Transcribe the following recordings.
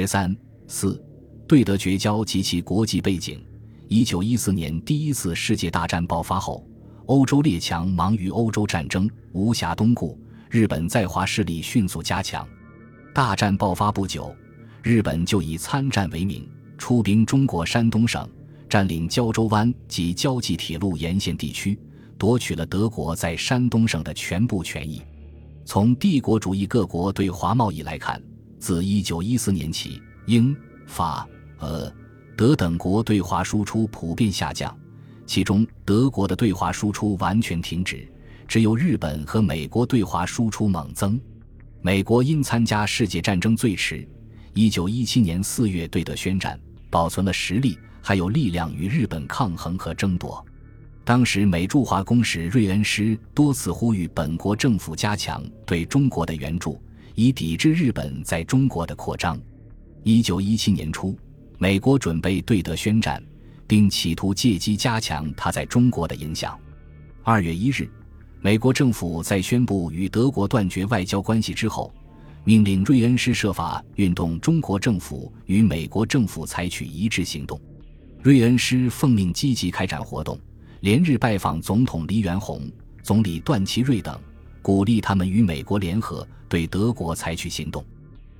十三四，对德绝交及其国际背景。一九一四年第一次世界大战爆发后，欧洲列强忙于欧洲战争，无暇东顾。日本在华势力迅速加强。大战爆发不久，日本就以参战为名，出兵中国山东省，占领胶州湾及胶济铁路沿线地区，夺取了德国在山东省的全部权益。从帝国主义各国对华贸易来看，自1914年起，英、法、俄、德等国对华输出普遍下降，其中德国的对华输出完全停止，只有日本和美国对华输出猛增。美国因参加世界战争最迟，1917年4月对德宣战，保存了实力，还有力量与日本抗衡和争夺。当时，美驻华公使瑞恩师多次呼吁本国政府加强对中国的援助，以抵制日本在中国的扩张。一九一七年初，美国准备对德宣战，并企图借机加强他在中国的影响。二月一日，美国政府在宣布与德国断绝外交关系之后，命令瑞恩师设法运动中国政府与美国政府采取一致行动。瑞恩师奉命积极开展活动。连日拜访总统黎元洪、总理段祺瑞等，鼓励他们与美国联合对德国采取行动。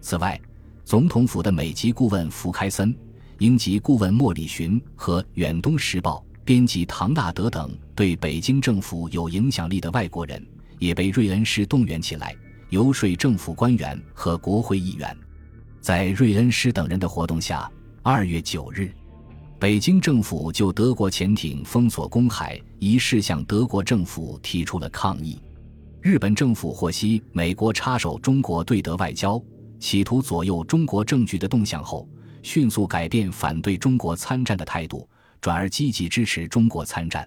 此外，总统府的美籍顾问福开森、英籍顾问莫里寻和《远东时报》编辑唐纳德等对北京政府有影响力的外国人，也被瑞恩施动员起来，游说政府官员和国会议员。在瑞恩施等人的活动下，二月九日。北京政府就德国潜艇封锁公海一事向德国政府提出了抗议。日本政府获悉美国插手中国对德外交，企图左右中国政局的动向后，迅速改变反对中国参战的态度，转而积极支持中国参战。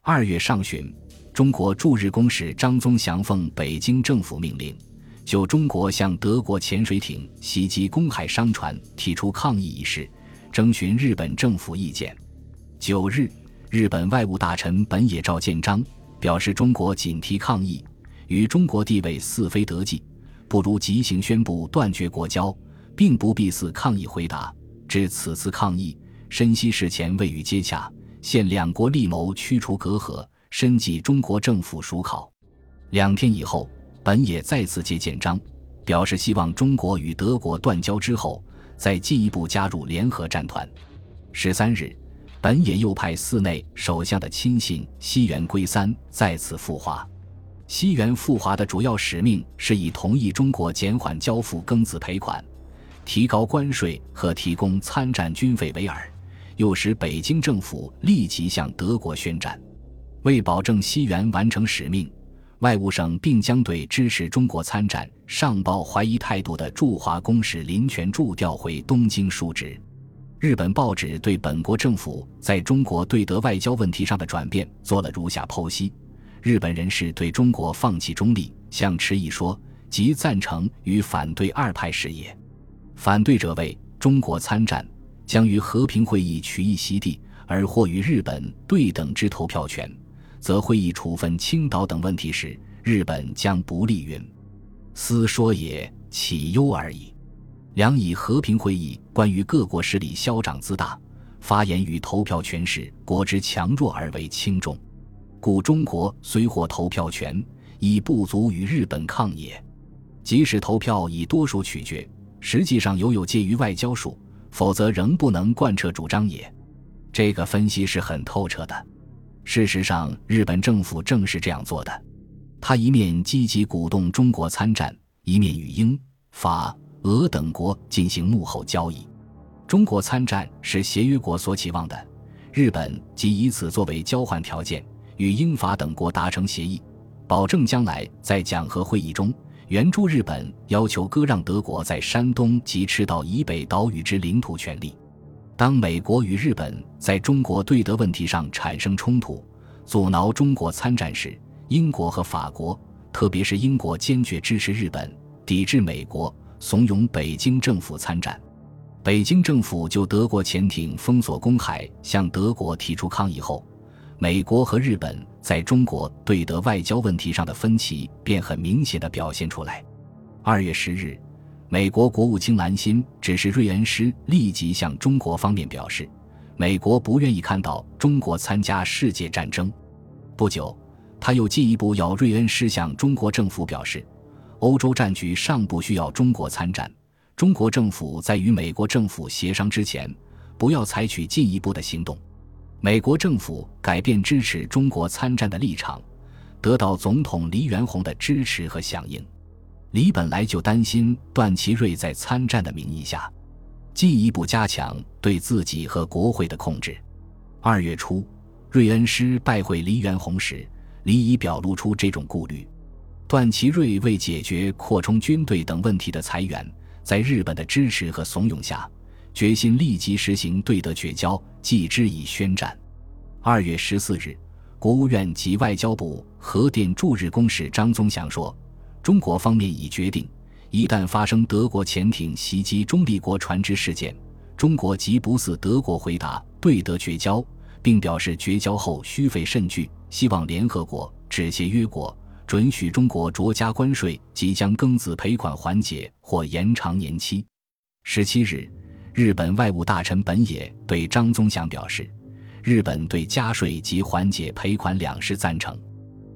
二月上旬，中国驻日公使张宗祥奉北京政府命令，就中国向德国潜水艇袭击公海商船提出抗议一事。征询日本政府意见。九日，日本外务大臣本野照建章表示，中国仅提抗议，与中国地位似非得计，不如即行宣布断绝国交，并不必似抗议回答。至此次抗议，深悉事前未予接洽，现两国力谋驱除隔阂，深记中国政府属考。两天以后，本野再次接见章，表示希望中国与德国断交之后。再进一步加入联合战团。十三日，本野又派寺内首相的亲信西园圭三再次赴华。西元复华的主要使命是以同意中国减缓交付庚子赔款、提高关税和提供参战军费为饵，诱使北京政府立即向德国宣战。为保证西元完成使命。外务省并将对支持中国参战、上报怀疑态度的驻华公使林权柱调回东京述职。日本报纸对本国政府在中国对德外交问题上的转变做了如下剖析：日本人士对中国放弃中立，向迟疑说，即赞成与反对二派事业。反对者为中国参战将于和平会议取一席地，而获与日本对等之投票权。则会议处分青岛等问题时，日本将不利云。斯说也，岂忧而已。两以和平会议关于各国势力嚣张自大，发言与投票权势国之强弱而为轻重，故中国虽获投票权，已不足与日本抗也。即使投票以多数取决，实际上犹有介于外交术，否则仍不能贯彻主张也。这个分析是很透彻的。事实上，日本政府正是这样做的。他一面积极鼓动中国参战，一面与英、法、俄等国进行幕后交易。中国参战是协约国所期望的，日本即以此作为交换条件，与英法等国达成协议，保证将来在讲和会议中援助日本，要求割让德国在山东及赤道以北岛屿之领土权利。当美国与日本在中国对德问题上产生冲突，阻挠中国参战时，英国和法国，特别是英国坚决支持日本，抵制美国，怂恿北京政府参战。北京政府就德国潜艇封锁公海向德国提出抗议后，美国和日本在中国对德外交问题上的分歧便很明显的表现出来。二月十日。美国国务卿兰辛指示瑞恩师立即向中国方面表示，美国不愿意看到中国参加世界战争。不久，他又进一步要瑞恩师向中国政府表示，欧洲战局尚不需要中国参战，中国政府在与美国政府协商之前，不要采取进一步的行动。美国政府改变支持中国参战的立场，得到总统黎元洪的支持和响应。李本来就担心段祺瑞在参战的名义下，进一步加强对自己和国会的控制。二月初，瑞恩师拜会黎元洪时，李已表露出这种顾虑。段祺瑞为解决扩充军队等问题的裁员，在日本的支持和怂恿下，决心立即实行对德绝交，继之以宣战。二月十四日，国务院及外交部核电驻日公使张宗祥说。中国方面已决定，一旦发生德国潜艇袭击中立国船只事件，中国即不似德国回答对德绝交，并表示绝交后需费甚巨，希望联合国、致协约国准许中国酌加关税即将庚子赔款缓解或延长年期。十七日，日本外务大臣本野对张宗祥表示，日本对加税及缓解赔款两事赞成。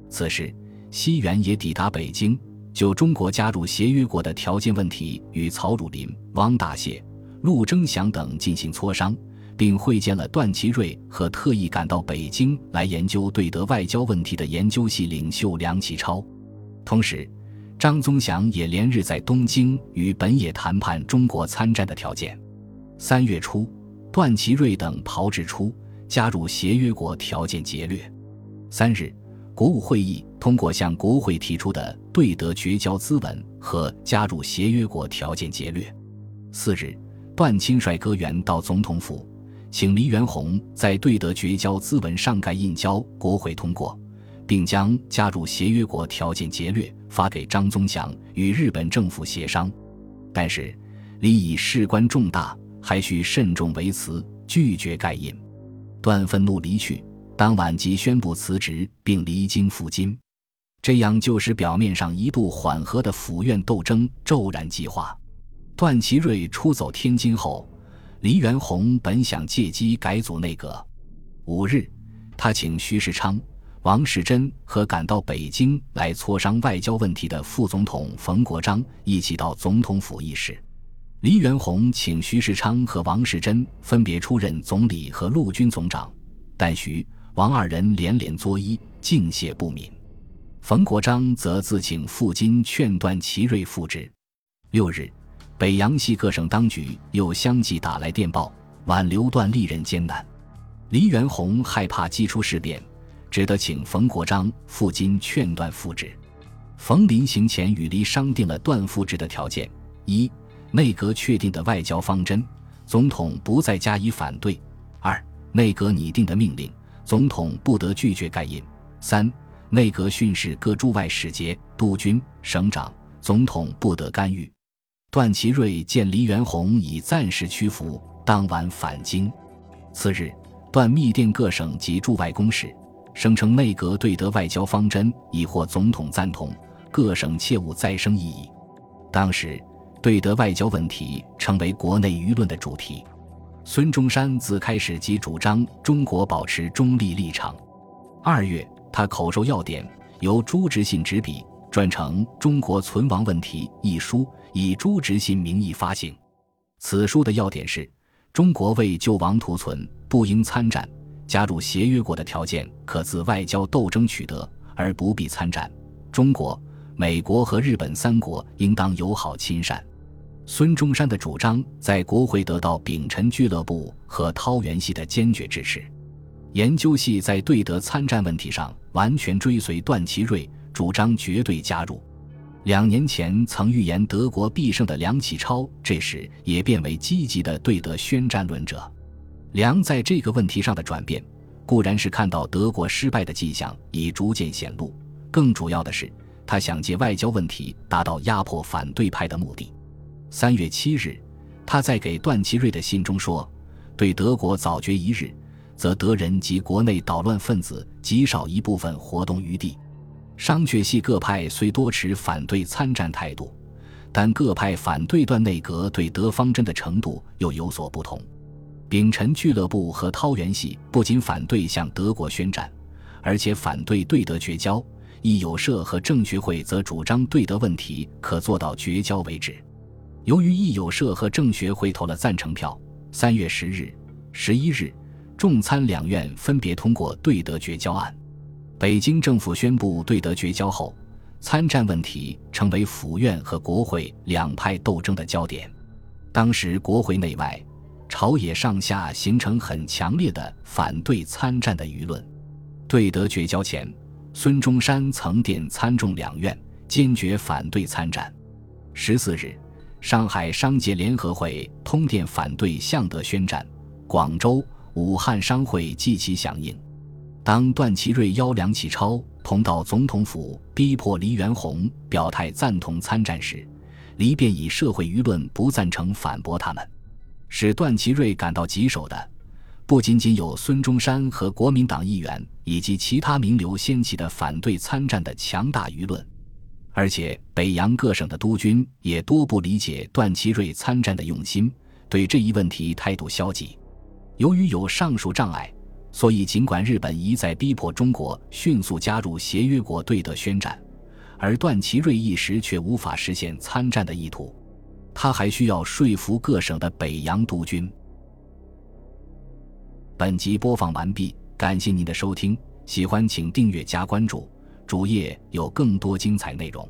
此时，西元也抵达北京。就中国加入协约国的条件问题，与曹汝霖、汪大燮、陆征祥等进行磋商，并会见了段祺瑞和特意赶到北京来研究对德外交问题的研究系领袖梁启超。同时，张宗祥也连日在东京与本野谈判中国参战的条件。三月初，段祺瑞等炮制出加入协约国条件劫掠。三日。国务会议通过向国会提出的对德绝交资文和加入协约国条件节略。四日，段钦率阁员到总统府，请黎元洪在对德绝交资文上盖印交，国会通过，并将加入协约国条件节略发给张宗祥与日本政府协商。但是，李以事关重大，还需慎重为辞，拒绝盖印。段愤怒离去。当晚即宣布辞职，并离京赴京，这样就使表面上一度缓和的府院斗争骤然激化。段祺瑞出走天津后，黎元洪本想借机改组内阁。五日，他请徐世昌、王世贞和赶到北京来磋商外交问题的副总统冯国璋一起到总统府议事。黎元洪请徐世昌和王世贞分别出任总理和陆军总长，但徐。王二人连连作揖，敬谢不敏。冯国璋则自请赴京劝段祺瑞复职。六日，北洋系各省当局又相继打来电报，挽留段历任艰难。黎元洪害怕激出事变，只得请冯国璋赴京劝段复职。冯临行前与黎商定了段复职的条件：一、内阁确定的外交方针，总统不再加以反对；二、内阁拟定的命令。总统不得拒绝盖印。三、内阁训示各驻外使节、督军、省长，总统不得干预。段祺瑞见黎元洪已暂时屈服，当晚返京。次日，段密电各省及驻外公使，声称内阁对德外交方针已获总统赞同，各省切勿再生异议。当时，对德外交问题成为国内舆论的主题。孙中山自开始即主张中国保持中立立场。二月，他口授要点，由朱执信执笔，撰成《中国存亡问题》一书，以朱执信名义发行。此书的要点是：中国为救亡图存，不应参战；加入协约国的条件可自外交斗争取得，而不必参战。中国、美国和日本三国应当友好亲善。孙中山的主张在国会得到丙辰俱乐部和涛园系的坚决支持。研究系在对德参战问题上完全追随段祺瑞，主张绝对加入。两年前曾预言德国必胜的梁启超，这时也变为积极的对德宣战论者。梁在这个问题上的转变，固然是看到德国失败的迹象已逐渐显露，更主要的是他想借外交问题达到压迫反对派的目的。三月七日，他在给段祺瑞的信中说：“对德国早决一日，则德人及国内捣乱分子极少一部分活动余地。商榷系各派虽多持反对参战态度，但各派反对段内阁对德方针的程度又有所不同。丙辰俱乐部和涛元系不仅反对向德国宣战，而且反对对德绝交；义友社和政学会则主张对德问题可做到绝交为止。由于义友社和政学会投了赞成票，三月十日、十一日，众参两院分别通过对德绝交案。北京政府宣布对德绝交后，参战问题成为府院和国会两派斗争的焦点。当时国会内外、朝野上下形成很强烈的反对参战的舆论。对德绝交前，孙中山曾电参众两院，坚决反对参战。十四日。上海商界联合会通电反对向德宣战，广州、武汉商会积其响应。当段祺瑞邀梁启超同到总统府逼迫黎元洪表态赞同参战时，黎便以社会舆论不赞成反驳他们。使段祺瑞感到棘手的，不仅仅有孙中山和国民党议员以及其他名流掀起的反对参战的强大舆论。而且，北洋各省的督军也多不理解段祺瑞参战的用心，对这一问题态度消极。由于有上述障碍，所以尽管日本一再逼迫中国迅速加入协约国对德宣战，而段祺瑞一时却无法实现参战的意图。他还需要说服各省的北洋督军。本集播放完毕，感谢您的收听，喜欢请订阅加关注。主页有更多精彩内容。